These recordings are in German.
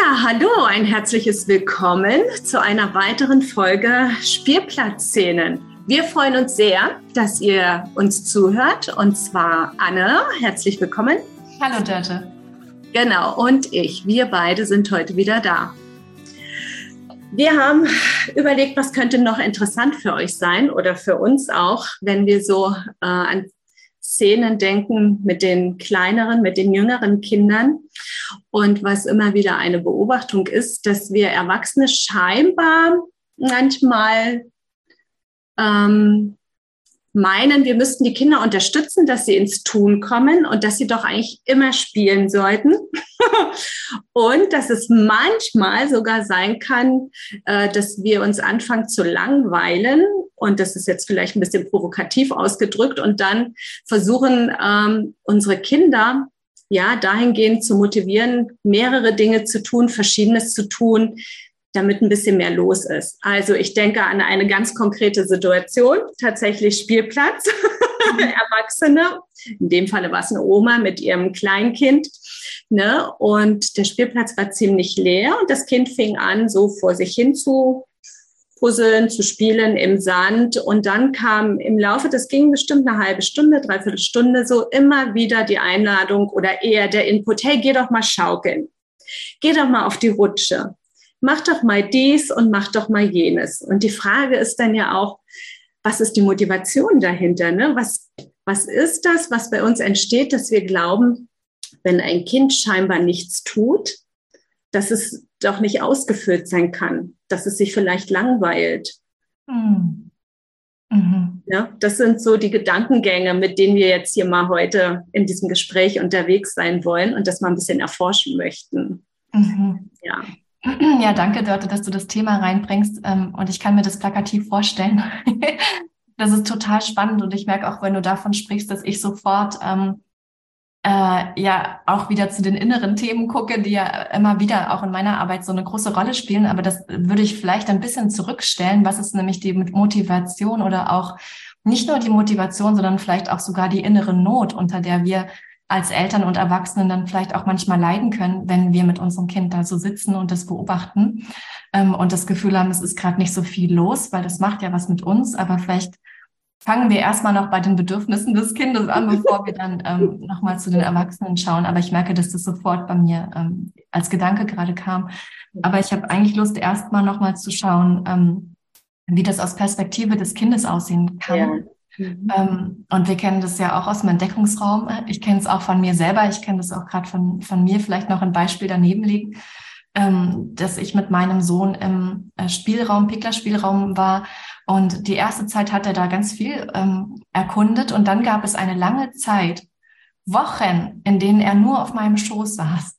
Ja, hallo, ein herzliches Willkommen zu einer weiteren Folge Spielplatzszenen. Wir freuen uns sehr, dass ihr uns zuhört und zwar Anne, herzlich willkommen. Hallo Dörte. Genau, und ich. Wir beide sind heute wieder da. Wir haben überlegt, was könnte noch interessant für euch sein oder für uns auch, wenn wir so äh, an Szenen denken mit den kleineren, mit den jüngeren Kindern. Und was immer wieder eine Beobachtung ist, dass wir Erwachsene scheinbar manchmal ähm, meinen, wir müssten die Kinder unterstützen, dass sie ins Tun kommen und dass sie doch eigentlich immer spielen sollten. und dass es manchmal sogar sein kann, äh, dass wir uns anfangen zu langweilen. Und das ist jetzt vielleicht ein bisschen provokativ ausgedrückt und dann versuchen, ähm, unsere Kinder ja dahingehend zu motivieren, mehrere Dinge zu tun, Verschiedenes zu tun, damit ein bisschen mehr los ist. Also ich denke an eine ganz konkrete Situation, tatsächlich Spielplatz, mhm. Erwachsene. In dem Falle war es eine Oma mit ihrem Kleinkind. Ne? Und der Spielplatz war ziemlich leer und das Kind fing an, so vor sich hin zu puzzeln, zu spielen im Sand. Und dann kam im Laufe, das ging bestimmt eine halbe Stunde, dreiviertel Stunde, so immer wieder die Einladung oder eher der Input, hey, geh doch mal schaukeln. Geh doch mal auf die Rutsche mach doch mal dies und mach doch mal jenes. Und die Frage ist dann ja auch, was ist die Motivation dahinter? Ne? Was, was ist das, was bei uns entsteht, dass wir glauben, wenn ein Kind scheinbar nichts tut, dass es doch nicht ausgeführt sein kann, dass es sich vielleicht langweilt. Mhm. Mhm. Ja, das sind so die Gedankengänge, mit denen wir jetzt hier mal heute in diesem Gespräch unterwegs sein wollen und das mal ein bisschen erforschen möchten. Mhm. Ja. Ja, danke, Dörte, dass du das Thema reinbringst. Ähm, und ich kann mir das plakativ vorstellen. das ist total spannend. Und ich merke auch, wenn du davon sprichst, dass ich sofort ähm, äh, ja auch wieder zu den inneren Themen gucke, die ja immer wieder auch in meiner Arbeit so eine große Rolle spielen. Aber das würde ich vielleicht ein bisschen zurückstellen. Was ist nämlich die Motivation oder auch nicht nur die Motivation, sondern vielleicht auch sogar die innere Not, unter der wir als Eltern und Erwachsenen dann vielleicht auch manchmal leiden können, wenn wir mit unserem Kind da so sitzen und das beobachten ähm, und das Gefühl haben, es ist gerade nicht so viel los, weil das macht ja was mit uns, aber vielleicht fangen wir erstmal noch bei den Bedürfnissen des Kindes an, bevor wir dann ähm, nochmal zu den Erwachsenen schauen. Aber ich merke, dass das sofort bei mir ähm, als Gedanke gerade kam. Aber ich habe eigentlich Lust, erstmal nochmal zu schauen, ähm, wie das aus Perspektive des Kindes aussehen kann. Ja Mhm. Ähm, und wir kennen das ja auch aus dem Entdeckungsraum. Ich kenne es auch von mir selber. Ich kenne das auch gerade von, von mir, vielleicht noch ein Beispiel daneben liegen, ähm, dass ich mit meinem Sohn im äh, Spielraum, Pickler-Spielraum war. Und die erste Zeit hat er da ganz viel ähm, erkundet. Und dann gab es eine lange Zeit, Wochen, in denen er nur auf meinem Schoß saß.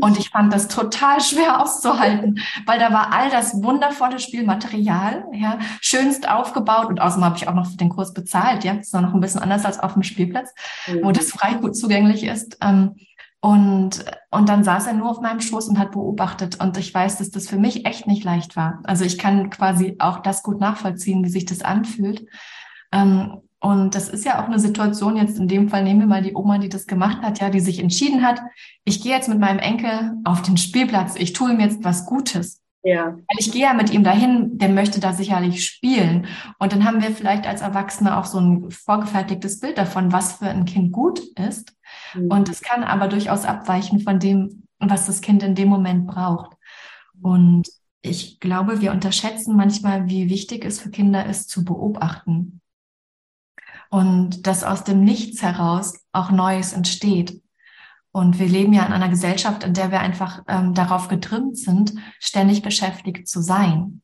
Und ich fand das total schwer auszuhalten, weil da war all das wundervolle Spielmaterial, ja, schönst aufgebaut und außerdem habe ich auch noch für den Kurs bezahlt, ja, das ist noch ein bisschen anders als auf dem Spielplatz, mhm. wo das frei gut zugänglich ist. Ähm, und, und dann saß er nur auf meinem Schoß und hat beobachtet. Und ich weiß, dass das für mich echt nicht leicht war. Also ich kann quasi auch das gut nachvollziehen, wie sich das anfühlt. Ähm, und das ist ja auch eine Situation, jetzt in dem Fall nehmen wir mal die Oma, die das gemacht hat, ja, die sich entschieden hat, ich gehe jetzt mit meinem Enkel auf den Spielplatz, ich tue ihm jetzt was Gutes. Ja. Weil ich gehe ja mit ihm dahin, der möchte da sicherlich spielen. Und dann haben wir vielleicht als Erwachsene auch so ein vorgefertigtes Bild davon, was für ein Kind gut ist. Mhm. Und es kann aber durchaus abweichen von dem, was das Kind in dem Moment braucht. Und ich glaube, wir unterschätzen manchmal, wie wichtig es für Kinder ist, zu beobachten und dass aus dem Nichts heraus auch Neues entsteht. Und wir leben ja in einer Gesellschaft, in der wir einfach ähm, darauf getrimmt sind, ständig beschäftigt zu sein.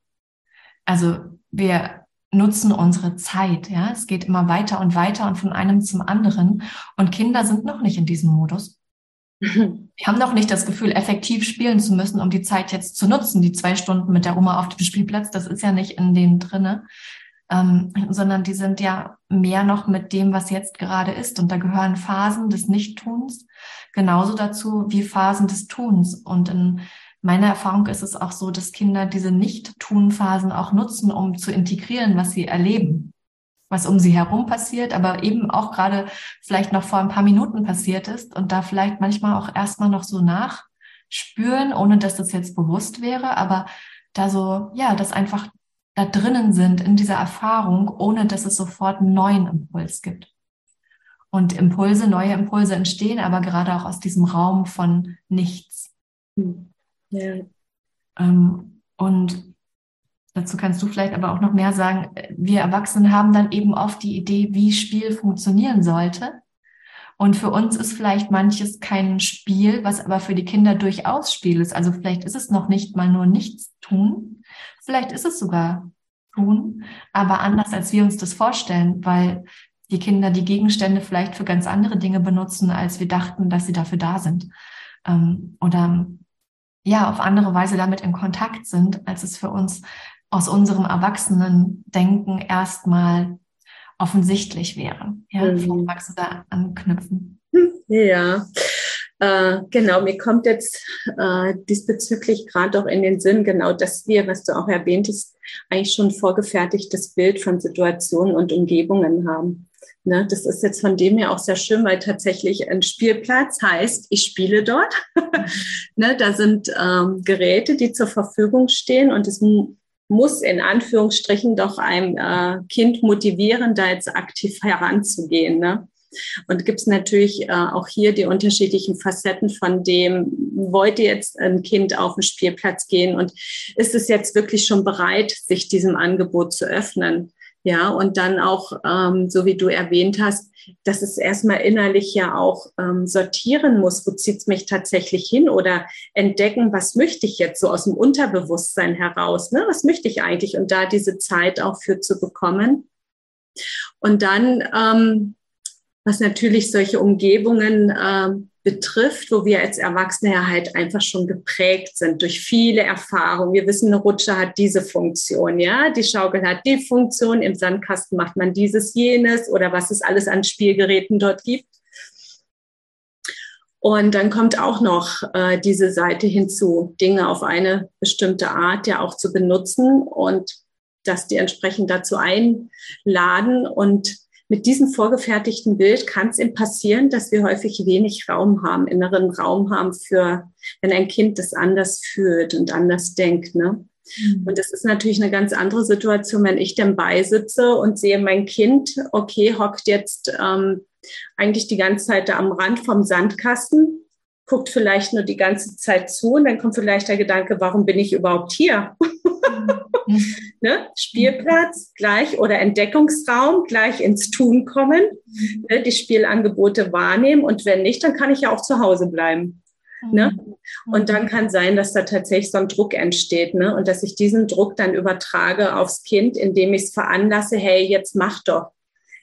Also wir nutzen unsere Zeit, ja. Es geht immer weiter und weiter und von einem zum anderen. Und Kinder sind noch nicht in diesem Modus. Wir haben noch nicht das Gefühl, effektiv spielen zu müssen, um die Zeit jetzt zu nutzen. Die zwei Stunden mit der Oma auf dem Spielplatz, das ist ja nicht in denen drinne ähm, sondern die sind ja mehr noch mit dem, was jetzt gerade ist. Und da gehören Phasen des Nichttuns genauso dazu wie Phasen des Tuns. Und in meiner Erfahrung ist es auch so, dass Kinder diese Nicht-Tun-Phasen auch nutzen, um zu integrieren, was sie erleben, was um sie herum passiert, aber eben auch gerade vielleicht noch vor ein paar Minuten passiert ist und da vielleicht manchmal auch erstmal noch so nach spüren, ohne dass das jetzt bewusst wäre, aber da so, ja, das einfach da drinnen sind in dieser Erfahrung, ohne dass es sofort einen neuen Impuls gibt. Und Impulse, neue Impulse entstehen aber gerade auch aus diesem Raum von nichts. Hm. Ja. Ähm, und dazu kannst du vielleicht aber auch noch mehr sagen. Wir Erwachsenen haben dann eben oft die Idee, wie Spiel funktionieren sollte. Und für uns ist vielleicht manches kein Spiel, was aber für die Kinder durchaus Spiel ist. Also vielleicht ist es noch nicht mal nur nichts tun. Vielleicht ist es sogar tun, aber anders, als wir uns das vorstellen, weil die Kinder die Gegenstände vielleicht für ganz andere Dinge benutzen, als wir dachten, dass sie dafür da sind. Ähm, oder ja, auf andere Weise damit in Kontakt sind, als es für uns aus unserem Erwachsenen-Denken erstmal offensichtlich wäre. Ja, mhm. magst du da anknüpfen? Ja, äh, genau, mir kommt jetzt äh, diesbezüglich gerade auch in den Sinn, genau dass wir, was du auch erwähntest, eigentlich schon vorgefertigtes Bild von Situationen und Umgebungen haben. Ne, das ist jetzt von dem her auch sehr schön, weil tatsächlich ein Spielplatz heißt, ich spiele dort. ne, da sind ähm, Geräte, die zur Verfügung stehen und es muss in Anführungsstrichen doch ein äh, Kind motivieren, da jetzt aktiv heranzugehen. Ne? Und gibt es natürlich äh, auch hier die unterschiedlichen Facetten von dem, wollte jetzt ein Kind auf den Spielplatz gehen und ist es jetzt wirklich schon bereit, sich diesem Angebot zu öffnen? Ja, und dann auch, ähm, so wie du erwähnt hast, dass es erstmal innerlich ja auch ähm, sortieren muss, wo zieht es mich tatsächlich hin oder entdecken, was möchte ich jetzt so aus dem Unterbewusstsein heraus, ne? was möchte ich eigentlich und da diese Zeit auch für zu bekommen. Und dann ähm, was natürlich solche Umgebungen äh, betrifft, wo wir als Erwachsene ja halt einfach schon geprägt sind durch viele Erfahrungen. Wir wissen, eine Rutsche hat diese Funktion, ja, die Schaukel hat die Funktion, im Sandkasten macht man dieses, jenes oder was es alles an Spielgeräten dort gibt. Und dann kommt auch noch äh, diese Seite hinzu, Dinge auf eine bestimmte Art ja auch zu benutzen und dass die entsprechend dazu einladen und mit diesem vorgefertigten Bild kann es ihm passieren, dass wir häufig wenig Raum haben, inneren Raum haben für, wenn ein Kind das anders fühlt und anders denkt. Ne? Mhm. Und das ist natürlich eine ganz andere Situation, wenn ich dann beisitze und sehe mein Kind, okay, hockt jetzt ähm, eigentlich die ganze Zeit da am Rand vom Sandkasten, guckt vielleicht nur die ganze Zeit zu und dann kommt vielleicht der Gedanke, warum bin ich überhaupt hier? Mhm. ne? Spielplatz gleich oder Entdeckungsraum gleich ins Tun kommen, ne? die Spielangebote wahrnehmen und wenn nicht, dann kann ich ja auch zu Hause bleiben. Ne? Mhm. Und dann kann sein, dass da tatsächlich so ein Druck entsteht ne? und dass ich diesen Druck dann übertrage aufs Kind, indem ich es veranlasse, hey, jetzt mach doch.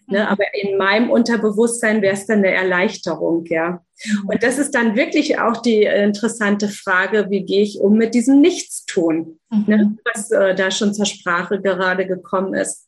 Ne? Mhm. Aber in meinem Unterbewusstsein wäre es dann eine Erleichterung, ja. Mhm. Und das ist dann wirklich auch die interessante Frage, wie gehe ich um mit diesem Nichtstun, mhm. ne? was äh, da schon zur Sprache gerade gekommen ist.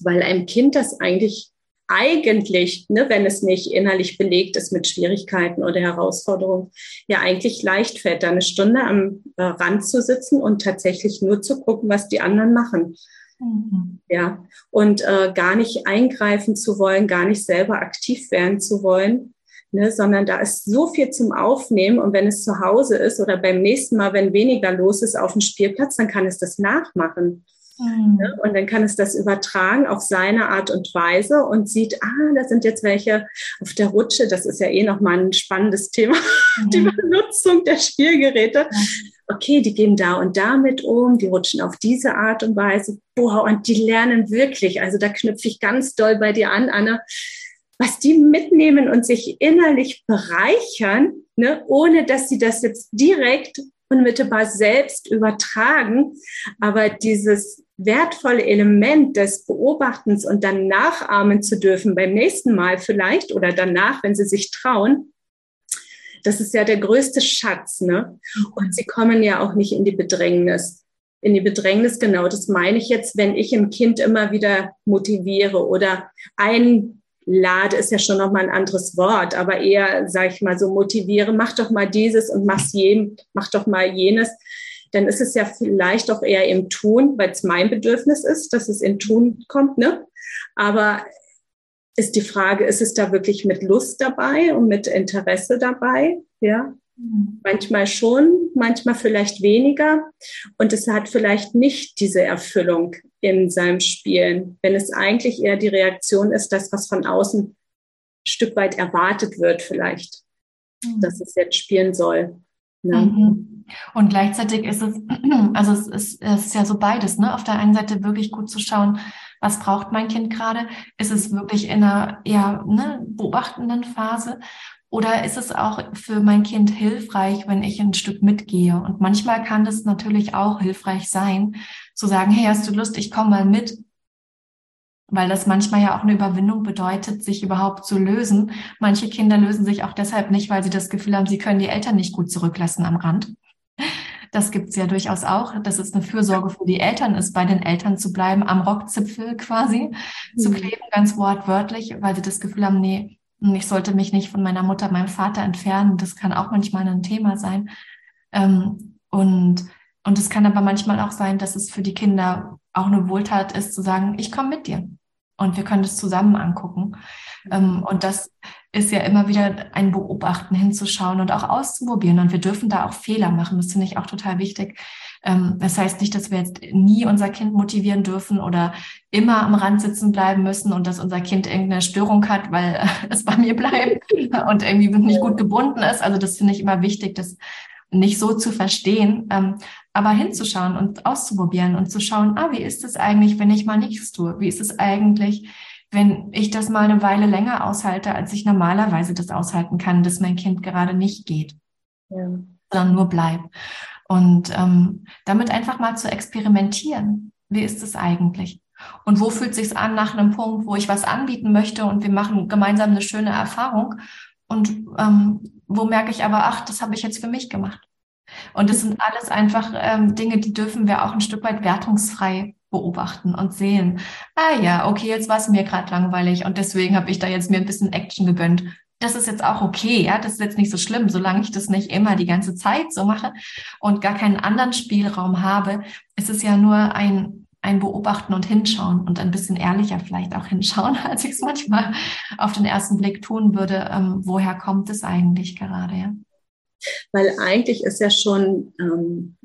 Weil einem Kind das eigentlich eigentlich, ne, wenn es nicht innerlich belegt ist mit Schwierigkeiten oder Herausforderungen, ja eigentlich leicht fällt, da eine Stunde am äh, Rand zu sitzen und tatsächlich nur zu gucken, was die anderen machen. Mhm. Ja, und äh, gar nicht eingreifen zu wollen, gar nicht selber aktiv werden zu wollen, ne, sondern da ist so viel zum Aufnehmen. Und wenn es zu Hause ist oder beim nächsten Mal, wenn weniger los ist auf dem Spielplatz, dann kann es das nachmachen. Mhm. Ne? Und dann kann es das übertragen auf seine Art und Weise und sieht, ah, da sind jetzt welche auf der Rutsche. Das ist ja eh nochmal ein spannendes Thema, mhm. die Benutzung der Spielgeräte. Okay, die gehen da und damit um, die rutschen auf diese Art und Weise. Boah, und die lernen wirklich. Also da knüpfe ich ganz doll bei dir an, Anna was die mitnehmen und sich innerlich bereichern, ne, ohne dass sie das jetzt direkt unmittelbar selbst übertragen. Aber dieses wertvolle Element des Beobachtens und dann nachahmen zu dürfen beim nächsten Mal vielleicht oder danach, wenn sie sich trauen, das ist ja der größte Schatz. Ne? Und sie kommen ja auch nicht in die Bedrängnis. In die Bedrängnis, genau, das meine ich jetzt, wenn ich ein Kind immer wieder motiviere oder einlade, ist ja schon nochmal ein anderes Wort, aber eher, sage ich mal, so motiviere, mach doch mal dieses und mach's jedem, mach doch mal jenes dann ist es ja vielleicht auch eher im Tun, weil es mein Bedürfnis ist, dass es in Tun kommt. Ne? Aber ist die Frage, ist es da wirklich mit Lust dabei und mit Interesse dabei? Ja. Mhm. Manchmal schon, manchmal vielleicht weniger. Und es hat vielleicht nicht diese Erfüllung in seinem Spielen, wenn es eigentlich eher die Reaktion ist, das, was von außen ein Stück weit erwartet wird, vielleicht, mhm. dass es jetzt spielen soll. Ne? Mhm. Und gleichzeitig ist es, also es ist, es ist ja so beides, ne? Auf der einen Seite wirklich gut zu schauen, was braucht mein Kind gerade? Ist es wirklich in einer eher ne, beobachtenden Phase? Oder ist es auch für mein Kind hilfreich, wenn ich ein Stück mitgehe? Und manchmal kann das natürlich auch hilfreich sein, zu sagen, hey, hast du Lust, ich komme mal mit? Weil das manchmal ja auch eine Überwindung bedeutet, sich überhaupt zu lösen. Manche Kinder lösen sich auch deshalb nicht, weil sie das Gefühl haben, sie können die Eltern nicht gut zurücklassen am Rand. Das gibt's ja durchaus auch, dass es eine Fürsorge für die Eltern ist, bei den Eltern zu bleiben, am Rockzipfel quasi mhm. zu kleben, ganz wortwörtlich, weil sie das Gefühl haben, nee, ich sollte mich nicht von meiner Mutter, meinem Vater entfernen. Das kann auch manchmal ein Thema sein. Ähm, und, und es kann aber manchmal auch sein, dass es für die Kinder auch eine Wohltat ist, zu sagen, ich komme mit dir und wir können das zusammen angucken. Ähm, und das ist ja immer wieder ein Beobachten, hinzuschauen und auch auszuprobieren. Und wir dürfen da auch Fehler machen. Das finde ich auch total wichtig. Ähm, das heißt nicht, dass wir jetzt nie unser Kind motivieren dürfen oder immer am Rand sitzen bleiben müssen und dass unser Kind irgendeine Störung hat, weil es bei mir bleibt und irgendwie nicht gut gebunden ist. Also das finde ich immer wichtig, das nicht so zu verstehen, ähm, aber hinzuschauen und auszuprobieren und zu schauen, ah, wie ist es eigentlich, wenn ich mal nichts tue? Wie ist es eigentlich, wenn ich das mal eine Weile länger aushalte, als ich normalerweise das aushalten kann, dass mein Kind gerade nicht geht, ja. sondern nur bleibt. Und ähm, damit einfach mal zu experimentieren. Wie ist es eigentlich? Und wo fühlt sich's an nach einem Punkt, wo ich was anbieten möchte und wir machen gemeinsam eine schöne Erfahrung? Und ähm, wo merke ich aber, ach, das habe ich jetzt für mich gemacht. Und das sind alles einfach ähm, Dinge, die dürfen wir auch ein Stück weit wertungsfrei beobachten und sehen. Ah ja, okay, jetzt war es mir gerade langweilig und deswegen habe ich da jetzt mir ein bisschen Action gegönnt das ist jetzt auch okay, ja, das ist jetzt nicht so schlimm, solange ich das nicht immer die ganze Zeit so mache und gar keinen anderen Spielraum habe, ist es ja nur ein, ein Beobachten und Hinschauen und ein bisschen ehrlicher vielleicht auch hinschauen, als ich es manchmal auf den ersten Blick tun würde. Ähm, woher kommt es eigentlich gerade, ja? Weil eigentlich ist ja schon ähm,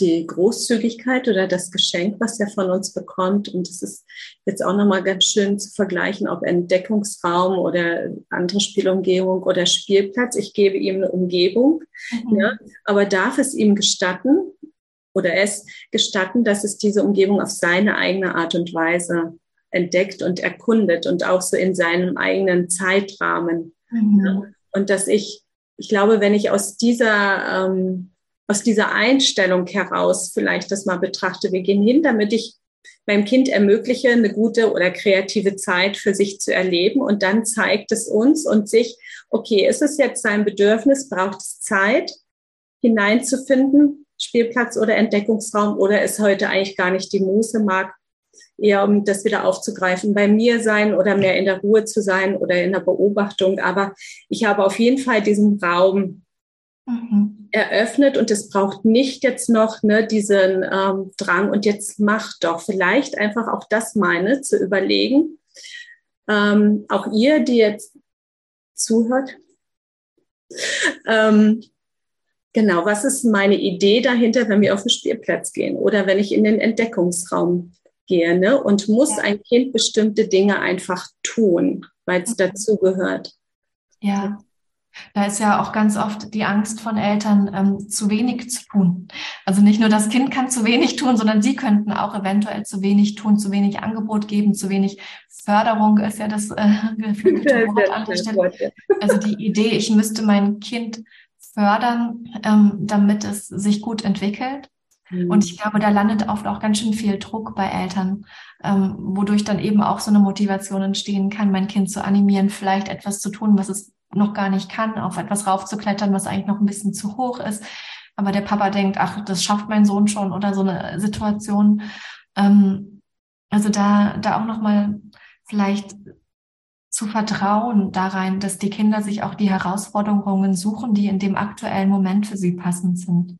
die Großzügigkeit oder das Geschenk, was er von uns bekommt. Und es ist jetzt auch nochmal ganz schön zu vergleichen, ob Entdeckungsraum oder andere Spielumgebung oder Spielplatz. Ich gebe ihm eine Umgebung, mhm. ja, aber darf es ihm gestatten oder es gestatten, dass es diese Umgebung auf seine eigene Art und Weise entdeckt und erkundet und auch so in seinem eigenen Zeitrahmen. Mhm. Ja. Und dass ich, ich glaube, wenn ich aus dieser ähm, aus dieser Einstellung heraus vielleicht das mal betrachte. Wir gehen hin, damit ich meinem Kind ermögliche, eine gute oder kreative Zeit für sich zu erleben. Und dann zeigt es uns und sich, okay, ist es jetzt sein Bedürfnis, braucht es Zeit hineinzufinden, Spielplatz oder Entdeckungsraum, oder ist heute eigentlich gar nicht die Muße, mag eher um das wieder aufzugreifen, bei mir sein oder mehr in der Ruhe zu sein oder in der Beobachtung. Aber ich habe auf jeden Fall diesen Raum, mhm eröffnet und es braucht nicht jetzt noch ne, diesen ähm, Drang und jetzt mach doch. Vielleicht einfach auch das meine, zu überlegen. Ähm, auch ihr, die jetzt zuhört. Ähm, genau, was ist meine Idee dahinter, wenn wir auf den Spielplatz gehen oder wenn ich in den Entdeckungsraum gehe? Ne? Und muss ja. ein Kind bestimmte Dinge einfach tun, weil es mhm. dazugehört? Ja. Da ist ja auch ganz oft die Angst von Eltern, ähm, zu wenig zu tun. Also nicht nur das Kind kann zu wenig tun, sondern sie könnten auch eventuell zu wenig tun, zu wenig Angebot geben, zu wenig Förderung ist ja das äh, Wort an der Stelle. Also die Idee, ich müsste mein Kind fördern, ähm, damit es sich gut entwickelt. Mhm. Und ich glaube, da landet oft auch ganz schön viel Druck bei Eltern, ähm, wodurch dann eben auch so eine Motivation entstehen kann, mein Kind zu animieren, vielleicht etwas zu tun, was es noch gar nicht kann, auf etwas raufzuklettern, was eigentlich noch ein bisschen zu hoch ist. Aber der Papa denkt, ach, das schafft mein Sohn schon oder so eine Situation. Ähm, also da, da auch nochmal vielleicht zu vertrauen da rein, dass die Kinder sich auch die Herausforderungen suchen, die in dem aktuellen Moment für sie passend sind.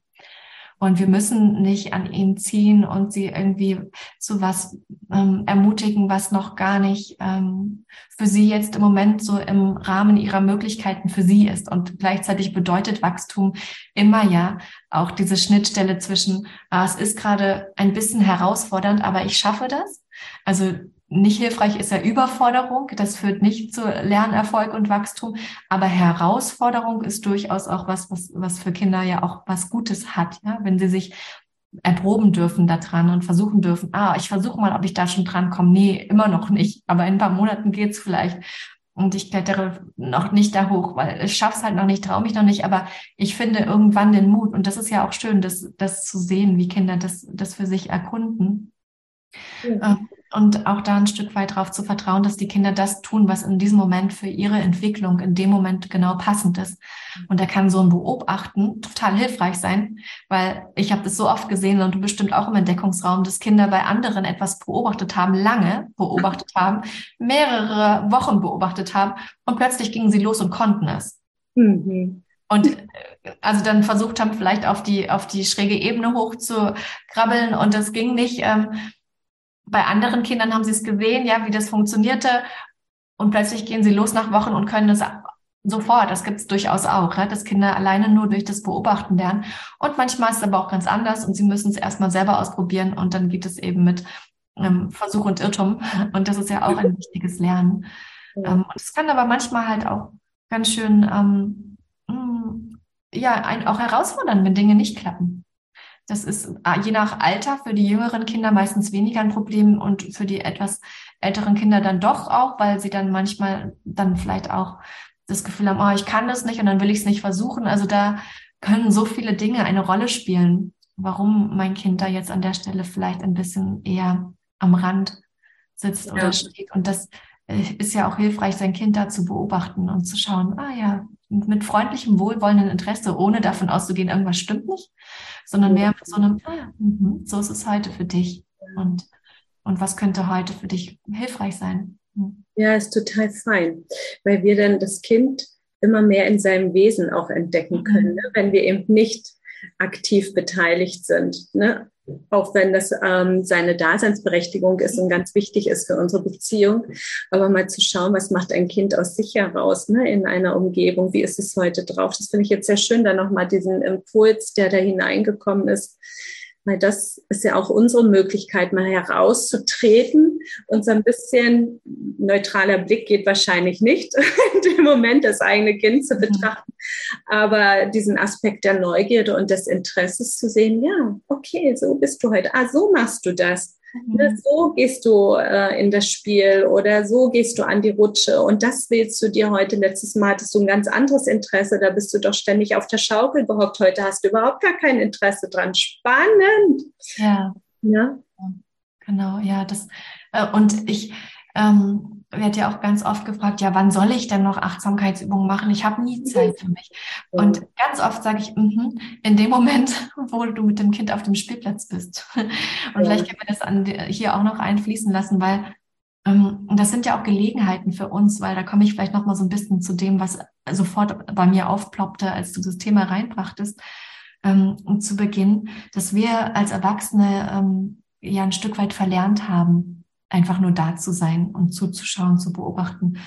Und wir müssen nicht an ihn ziehen und sie irgendwie zu was ähm, ermutigen, was noch gar nicht ähm, für sie jetzt im Moment so im Rahmen ihrer Möglichkeiten für sie ist. Und gleichzeitig bedeutet Wachstum immer ja auch diese Schnittstelle zwischen, ah, es ist gerade ein bisschen herausfordernd, aber ich schaffe das. Also nicht hilfreich ist ja Überforderung. Das führt nicht zu Lernerfolg und Wachstum. Aber Herausforderung ist durchaus auch was, was, was für Kinder ja auch was Gutes hat. Ja? Wenn sie sich erproben dürfen daran und versuchen dürfen, ah, ich versuche mal, ob ich da schon dran komme. Nee, immer noch nicht. Aber in ein paar Monaten geht's vielleicht. Und ich klettere noch nicht da hoch, weil ich schaff's halt noch nicht, traue mich noch nicht. Aber ich finde irgendwann den Mut. Und das ist ja auch schön, das, das zu sehen, wie Kinder das, das für sich erkunden. Ja. Und auch da ein Stück weit darauf zu vertrauen, dass die Kinder das tun, was in diesem Moment für ihre Entwicklung in dem Moment genau passend ist. Und da kann so ein Beobachten total hilfreich sein, weil ich habe das so oft gesehen und du bestimmt auch im Entdeckungsraum, dass Kinder bei anderen etwas beobachtet haben, lange beobachtet haben, mehrere Wochen beobachtet haben und plötzlich gingen sie los und konnten es. Mhm. Und also dann versucht haben, vielleicht auf die, auf die schräge Ebene hoch zu krabbeln und das ging nicht. Ähm, bei anderen Kindern haben sie es gesehen, ja, wie das funktionierte. Und plötzlich gehen sie los nach Wochen und können das sofort. Das gibt es durchaus auch, ja, dass Kinder alleine nur durch das Beobachten lernen. Und manchmal ist es aber auch ganz anders und sie müssen es erstmal selber ausprobieren und dann geht es eben mit ähm, Versuch und Irrtum. Und das ist ja auch ein wichtiges Lernen. Ähm, und es kann aber manchmal halt auch ganz schön, ähm, mm, ja, ein, auch herausfordern, wenn Dinge nicht klappen. Das ist ah, je nach Alter für die jüngeren Kinder meistens weniger ein Problem und für die etwas älteren Kinder dann doch auch, weil sie dann manchmal dann vielleicht auch das Gefühl haben, oh, ich kann das nicht und dann will ich es nicht versuchen. Also da können so viele Dinge eine Rolle spielen, warum mein Kind da jetzt an der Stelle vielleicht ein bisschen eher am Rand sitzt ja. oder steht. Und das äh, ist ja auch hilfreich, sein Kind da zu beobachten und zu schauen, ah ja, mit freundlichem, wohlwollenden Interesse, ohne davon auszugehen, irgendwas stimmt nicht, sondern mehr mit so einem, ah, mh, so ist es heute für dich und, und was könnte heute für dich hilfreich sein. Mhm. Ja, ist total fein, weil wir dann das Kind immer mehr in seinem Wesen auch entdecken mhm. können, mhm. ne? wenn wir eben nicht aktiv beteiligt sind. Ne? auch wenn das ähm, seine Daseinsberechtigung ist und ganz wichtig ist für unsere Beziehung. Aber mal zu schauen, was macht ein Kind aus sich heraus ne, in einer Umgebung, wie ist es heute drauf. Das finde ich jetzt sehr schön, da nochmal diesen Impuls, der da hineingekommen ist, weil das ist ja auch unsere Möglichkeit, mal herauszutreten. Und so ein bisschen neutraler Blick geht wahrscheinlich nicht, in dem Moment das eigene Kind zu mhm. betrachten. Aber diesen Aspekt der Neugierde und des Interesses zu sehen, ja, okay, so bist du heute. Ah, so machst du das. Mhm. So gehst du äh, in das Spiel oder so gehst du an die Rutsche und das willst du dir heute. Letztes Mal hattest du ein ganz anderes Interesse, da bist du doch ständig auf der Schaukel gehockt. Heute hast du überhaupt gar kein Interesse dran. Spannend. Ja. Ja. Genau, ja, das äh, und ich ähm, werde ja auch ganz oft gefragt, ja, wann soll ich denn noch Achtsamkeitsübungen machen? Ich habe nie Zeit für mich. Und ganz oft sage ich, mm in dem Moment, wo du mit dem Kind auf dem Spielplatz bist. Und ja. vielleicht können wir das an, hier auch noch einfließen lassen, weil ähm, das sind ja auch Gelegenheiten für uns, weil da komme ich vielleicht noch mal so ein bisschen zu dem, was sofort bei mir aufploppte, als du das Thema reinbrachtest, ähm, zu Beginn, dass wir als Erwachsene ähm, ja ein Stück weit verlernt haben, einfach nur da zu sein und zuzuschauen, zu beobachten,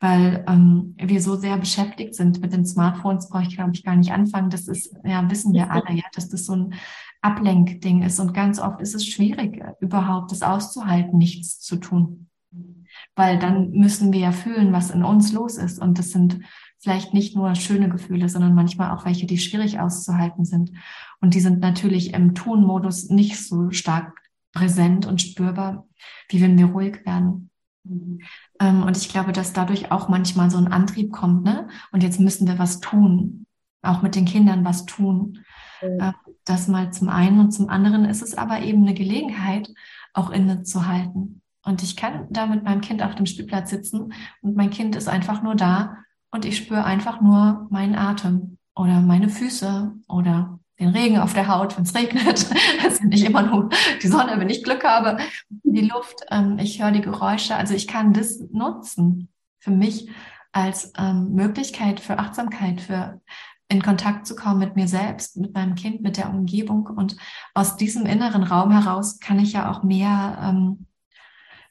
weil ähm, wir so sehr beschäftigt sind mit den Smartphones, brauche ich glaube ich gar nicht anfangen. Das ist, ja, wissen wir alle, ja, dass das so ein Ablenkding ist und ganz oft ist es schwierig, überhaupt das auszuhalten, nichts zu tun. Weil dann müssen wir ja fühlen, was in uns los ist. Und das sind vielleicht nicht nur schöne Gefühle, sondern manchmal auch welche, die schwierig auszuhalten sind. Und die sind natürlich im Tun-Modus nicht so stark präsent und spürbar, wie wenn wir ruhig werden. Mhm. Ähm, und ich glaube, dass dadurch auch manchmal so ein Antrieb kommt, ne? Und jetzt müssen wir was tun, auch mit den Kindern was tun. Mhm. Äh, das mal zum einen und zum anderen ist es aber eben eine Gelegenheit, auch innezuhalten. Und ich kann da mit meinem Kind auf dem Spielplatz sitzen und mein Kind ist einfach nur da und ich spüre einfach nur meinen Atem oder meine Füße oder den Regen auf der Haut, wenn es regnet. Das ist nicht immer nur die Sonne, wenn ich Glück habe. Die Luft, ähm, ich höre die Geräusche. Also ich kann das nutzen für mich als ähm, Möglichkeit für Achtsamkeit, für in Kontakt zu kommen mit mir selbst, mit meinem Kind, mit der Umgebung. Und aus diesem inneren Raum heraus kann ich ja auch mehr ähm,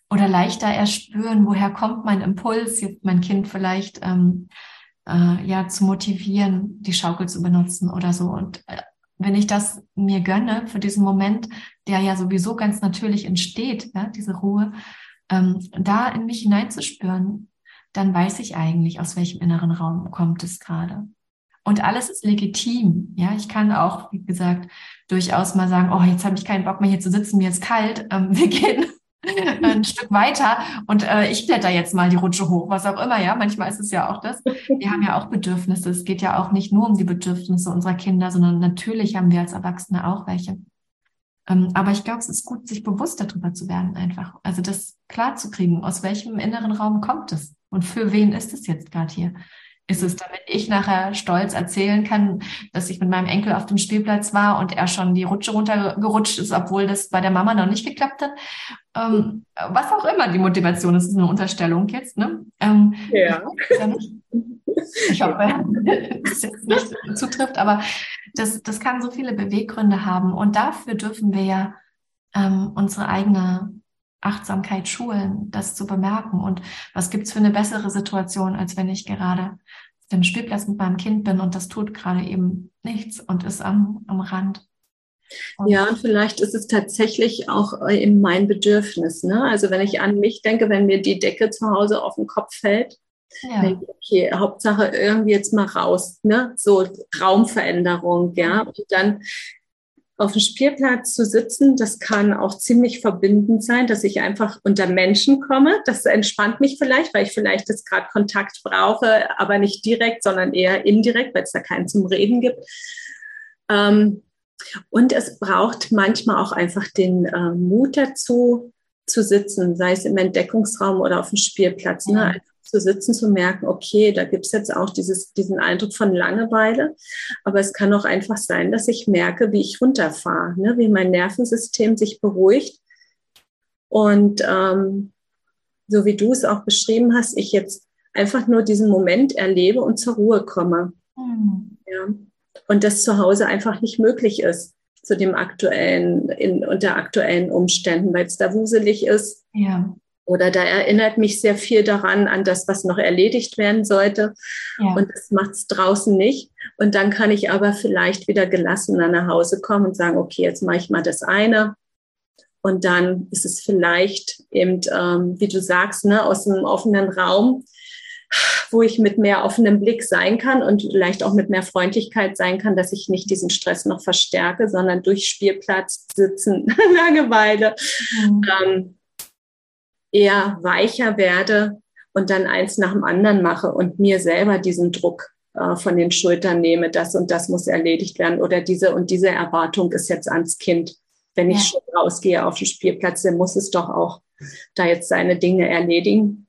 oder leichter erspüren, woher kommt mein Impuls, mein Kind vielleicht ähm, äh, ja zu motivieren, die Schaukel zu benutzen oder so. Und äh, wenn ich das mir gönne für diesen Moment, der ja sowieso ganz natürlich entsteht, ja, diese Ruhe, ähm, da in mich hineinzuspüren, dann weiß ich eigentlich, aus welchem inneren Raum kommt es gerade. Und alles ist legitim. Ja, ich kann auch, wie gesagt, durchaus mal sagen, oh, jetzt habe ich keinen Bock mehr hier zu sitzen, mir ist kalt. Ähm, wir gehen ein Stück weiter und äh, ich kletter jetzt mal die Rutsche hoch, was auch immer, ja. Manchmal ist es ja auch das. Wir haben ja auch Bedürfnisse. Es geht ja auch nicht nur um die Bedürfnisse unserer Kinder, sondern natürlich haben wir als Erwachsene auch welche. Ähm, aber ich glaube, es ist gut, sich bewusst darüber zu werden, einfach. Also das klar zu kriegen, aus welchem inneren Raum kommt es und für wen ist es jetzt gerade hier? Ist es, damit ich nachher stolz erzählen kann, dass ich mit meinem Enkel auf dem Spielplatz war und er schon die Rutsche runtergerutscht ist, obwohl das bei der Mama noch nicht geklappt hat. Ähm, was auch immer die Motivation ist, ist eine Unterstellung jetzt. Ne? Ähm, ja. Ich hoffe, dass es jetzt nicht zutrifft, aber das, das kann so viele Beweggründe haben. Und dafür dürfen wir ja ähm, unsere eigene Achtsamkeit schulen, das zu bemerken. Und was gibt's für eine bessere Situation, als wenn ich gerade auf dem Spielplatz mit meinem Kind bin und das tut gerade eben nichts und ist am, am Rand. Und ja, und vielleicht ist es tatsächlich auch eben mein Bedürfnis. Ne? Also wenn ich an mich denke, wenn mir die Decke zu Hause auf den Kopf fällt, ja. denke ich, okay, Hauptsache irgendwie jetzt mal raus, ne? So Raumveränderung, ja. Und dann auf dem Spielplatz zu sitzen, das kann auch ziemlich verbindend sein, dass ich einfach unter Menschen komme. Das entspannt mich vielleicht, weil ich vielleicht jetzt gerade Kontakt brauche, aber nicht direkt, sondern eher indirekt, weil es da keinen zum Reden gibt. Ähm, und es braucht manchmal auch einfach den äh, Mut dazu, zu sitzen, sei es im Entdeckungsraum oder auf dem Spielplatz. Ne? Zu sitzen, zu merken, okay, da gibt es jetzt auch dieses, diesen Eindruck von Langeweile. Aber es kann auch einfach sein, dass ich merke, wie ich runterfahre, ne? wie mein Nervensystem sich beruhigt. Und ähm, so wie du es auch beschrieben hast, ich jetzt einfach nur diesen Moment erlebe und zur Ruhe komme. Mhm. Ja. Und das zu Hause einfach nicht möglich ist zu dem aktuellen, in, unter aktuellen Umständen, weil es da wuselig ist. Ja. Oder da erinnert mich sehr viel daran, an das, was noch erledigt werden sollte. Ja. Und das macht es draußen nicht. Und dann kann ich aber vielleicht wieder gelassener nach Hause kommen und sagen, okay, jetzt mache ich mal das eine. Und dann ist es vielleicht eben, ähm, wie du sagst, ne, aus einem offenen Raum, wo ich mit mehr offenem Blick sein kann und vielleicht auch mit mehr Freundlichkeit sein kann, dass ich nicht diesen Stress noch verstärke, sondern durch Spielplatz sitzen, Langeweile, mhm. ähm, eher weicher werde und dann eins nach dem anderen mache und mir selber diesen Druck äh, von den Schultern nehme, das und das muss erledigt werden oder diese und diese Erwartung ist jetzt ans Kind. Wenn ich schon rausgehe auf den Spielplatz, dann muss es doch auch da jetzt seine Dinge erledigen.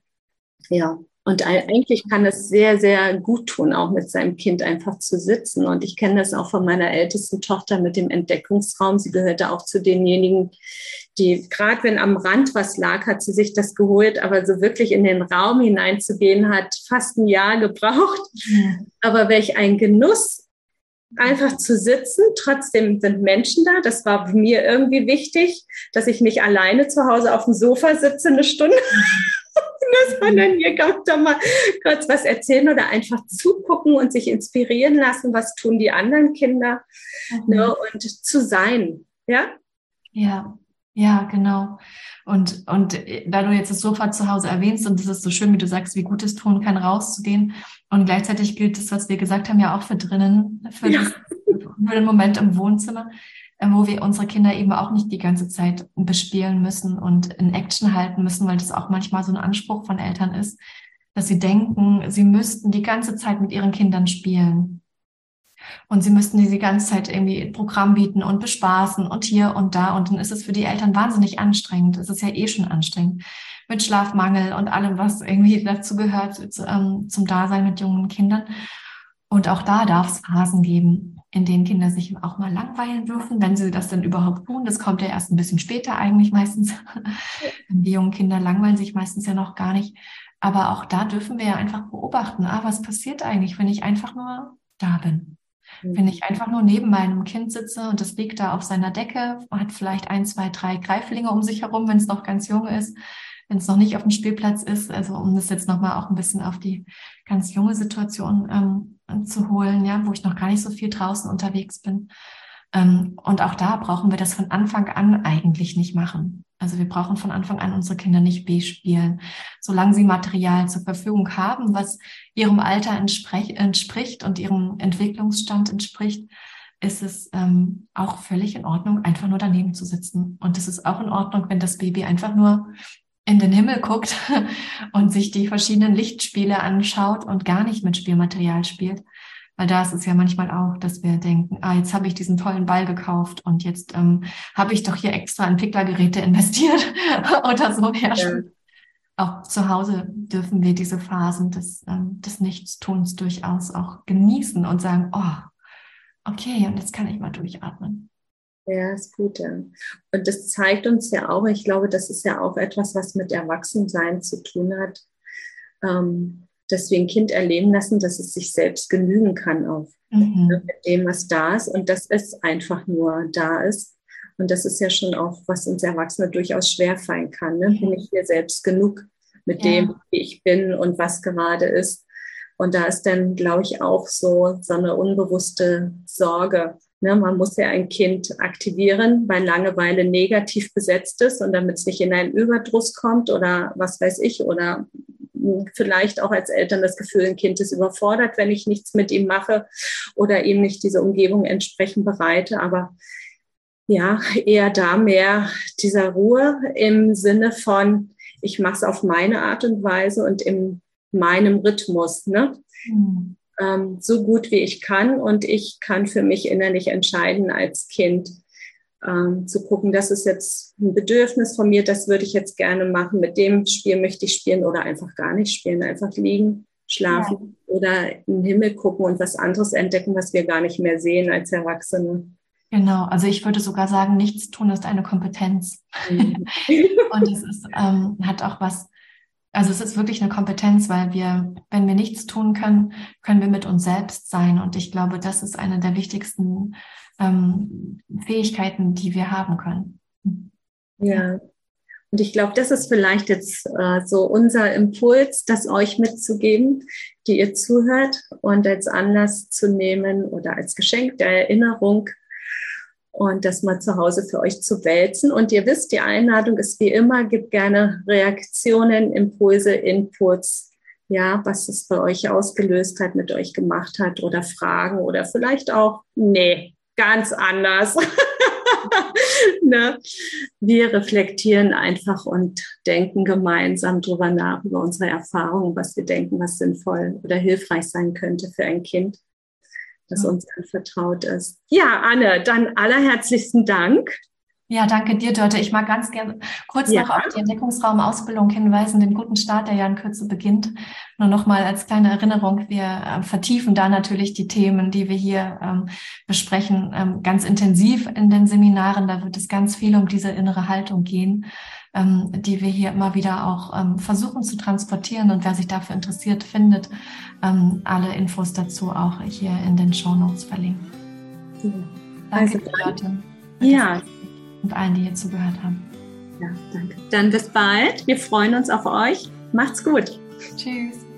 Ja, und eigentlich kann es sehr, sehr gut tun, auch mit seinem Kind einfach zu sitzen. Und ich kenne das auch von meiner ältesten Tochter mit dem Entdeckungsraum. Sie gehörte auch zu denjenigen, die gerade wenn am Rand was lag, hat sie sich das geholt, aber so wirklich in den Raum hineinzugehen, hat fast ein Jahr gebraucht. Aber welch ein Genuss, einfach zu sitzen. Trotzdem sind Menschen da. Das war mir irgendwie wichtig, dass ich nicht alleine zu Hause auf dem Sofa sitze eine Stunde. dass man dann hier kommt, da mal kurz was erzählen oder einfach zugucken und sich inspirieren lassen, was tun die anderen Kinder mhm. ne, und zu sein. Ja? Ja, ja, genau. Und, und da du jetzt das Sofa zu Hause erwähnst, und das ist so schön, wie du sagst, wie gut es tun kann, rauszugehen. Und gleichzeitig gilt das, was wir gesagt haben, ja auch für drinnen, für, ja. das, für den Moment im Wohnzimmer. Äh, wo wir unsere Kinder eben auch nicht die ganze Zeit bespielen müssen und in Action halten müssen, weil das auch manchmal so ein Anspruch von Eltern ist, dass sie denken, sie müssten die ganze Zeit mit ihren Kindern spielen. Und sie müssten die ganze Zeit irgendwie Programm bieten und bespaßen und hier und da. Und dann ist es für die Eltern wahnsinnig anstrengend. Es ist ja eh schon anstrengend. Mit Schlafmangel und allem, was irgendwie dazu gehört zu, ähm, zum Dasein mit jungen Kindern. Und auch da darf es Phasen geben, in denen Kinder sich auch mal langweilen dürfen, wenn sie das denn überhaupt tun. Das kommt ja erst ein bisschen später eigentlich meistens. Die jungen Kinder langweilen sich meistens ja noch gar nicht. Aber auch da dürfen wir ja einfach beobachten, ah, was passiert eigentlich, wenn ich einfach nur da bin. Mhm. Wenn ich einfach nur neben meinem Kind sitze und das liegt da auf seiner Decke, hat vielleicht ein, zwei, drei Greiflinge um sich herum, wenn es noch ganz jung ist, wenn es noch nicht auf dem Spielplatz ist, also um das jetzt nochmal auch ein bisschen auf die ganz junge Situation ähm, zu holen, ja, wo ich noch gar nicht so viel draußen unterwegs bin. Ähm, und auch da brauchen wir das von Anfang an eigentlich nicht machen. Also wir brauchen von Anfang an unsere Kinder nicht B-spielen. Solange sie Material zur Verfügung haben, was ihrem Alter entspricht und ihrem Entwicklungsstand entspricht, ist es ähm, auch völlig in Ordnung, einfach nur daneben zu sitzen. Und es ist auch in Ordnung, wenn das Baby einfach nur in den Himmel guckt und sich die verschiedenen Lichtspiele anschaut und gar nicht mit Spielmaterial spielt. Weil da ist es ja manchmal auch, dass wir denken, ah, jetzt habe ich diesen tollen Ball gekauft und jetzt ähm, habe ich doch hier extra Entwicklergeräte investiert oder so. Ja, ja. Auch zu Hause dürfen wir diese Phasen des, ähm, des Nichtstuns durchaus auch genießen und sagen, oh, okay, und jetzt kann ich mal durchatmen. Ja, ist gut. Ja. Und das zeigt uns ja auch, ich glaube, das ist ja auch etwas, was mit Erwachsensein zu tun hat, ähm, dass wir ein Kind erleben lassen, dass es sich selbst genügen kann auch mhm. Mit dem, was da ist und dass es einfach nur da ist. Und das ist ja schon auch, was uns Erwachsene durchaus schwerfallen kann. Ne? Bin ich mir selbst genug mit ja. dem, wie ich bin und was gerade ist. Und da ist dann, glaube ich, auch so, so eine unbewusste Sorge, Ne, man muss ja ein Kind aktivieren, weil Langeweile negativ besetzt ist und damit es nicht in einen Überdruss kommt oder was weiß ich oder vielleicht auch als Eltern das Gefühl, ein Kind ist überfordert, wenn ich nichts mit ihm mache oder ihm nicht diese Umgebung entsprechend bereite. Aber ja, eher da mehr dieser Ruhe im Sinne von, ich mache es auf meine Art und Weise und in meinem Rhythmus. Ne? Mhm ähm, so gut wie ich kann und ich kann für mich innerlich entscheiden als Kind, ähm, zu gucken, das ist jetzt ein Bedürfnis von mir, das würde ich jetzt gerne machen, mit dem Spiel möchte ich spielen oder einfach gar nicht spielen, einfach liegen, schlafen ja. oder in den Himmel gucken und was anderes entdecken, was wir gar nicht mehr sehen als Erwachsene. Genau, also ich würde sogar sagen, nichts tun ist eine Kompetenz. Mhm. und es ist, ähm, hat auch was also es ist wirklich eine Kompetenz, weil wir, wenn wir nichts tun können, können wir mit uns selbst sein. Und ich glaube, das ist eine der wichtigsten ähm, Fähigkeiten, die wir haben können. Ja. Und ich glaube, das ist vielleicht jetzt äh, so unser Impuls, das euch mitzugeben, die ihr zuhört und als Anlass zu nehmen oder als Geschenk der Erinnerung, und das mal zu Hause für euch zu wälzen. Und ihr wisst, die Einladung ist wie immer, gibt gerne Reaktionen, Impulse, Inputs, ja, was es bei euch ausgelöst hat, mit euch gemacht hat oder Fragen oder vielleicht auch, nee, ganz anders. ne? Wir reflektieren einfach und denken gemeinsam drüber nach, über unsere Erfahrungen, was wir denken, was sinnvoll oder hilfreich sein könnte für ein Kind das uns anvertraut ist. Ja, Anne, dann allerherzlichsten Dank. Ja, danke dir, Dörte. Ich mag ganz gerne kurz ja. noch auf die Entdeckungsraumausbildung hinweisen, den guten Start, der ja in Kürze beginnt. Nur noch mal als kleine Erinnerung, wir äh, vertiefen da natürlich die Themen, die wir hier ähm, besprechen, ähm, ganz intensiv in den Seminaren. Da wird es ganz viel um diese innere Haltung gehen ähm, die wir hier immer wieder auch ähm, versuchen zu transportieren. Und wer sich dafür interessiert, findet ähm, alle Infos dazu auch hier in den Show Notes verlinkt. Ja. Danke, also, Leute. Ja. Und allen, die hier zugehört haben. Ja, danke. Dann bis bald. Wir freuen uns auf euch. Macht's gut. Tschüss.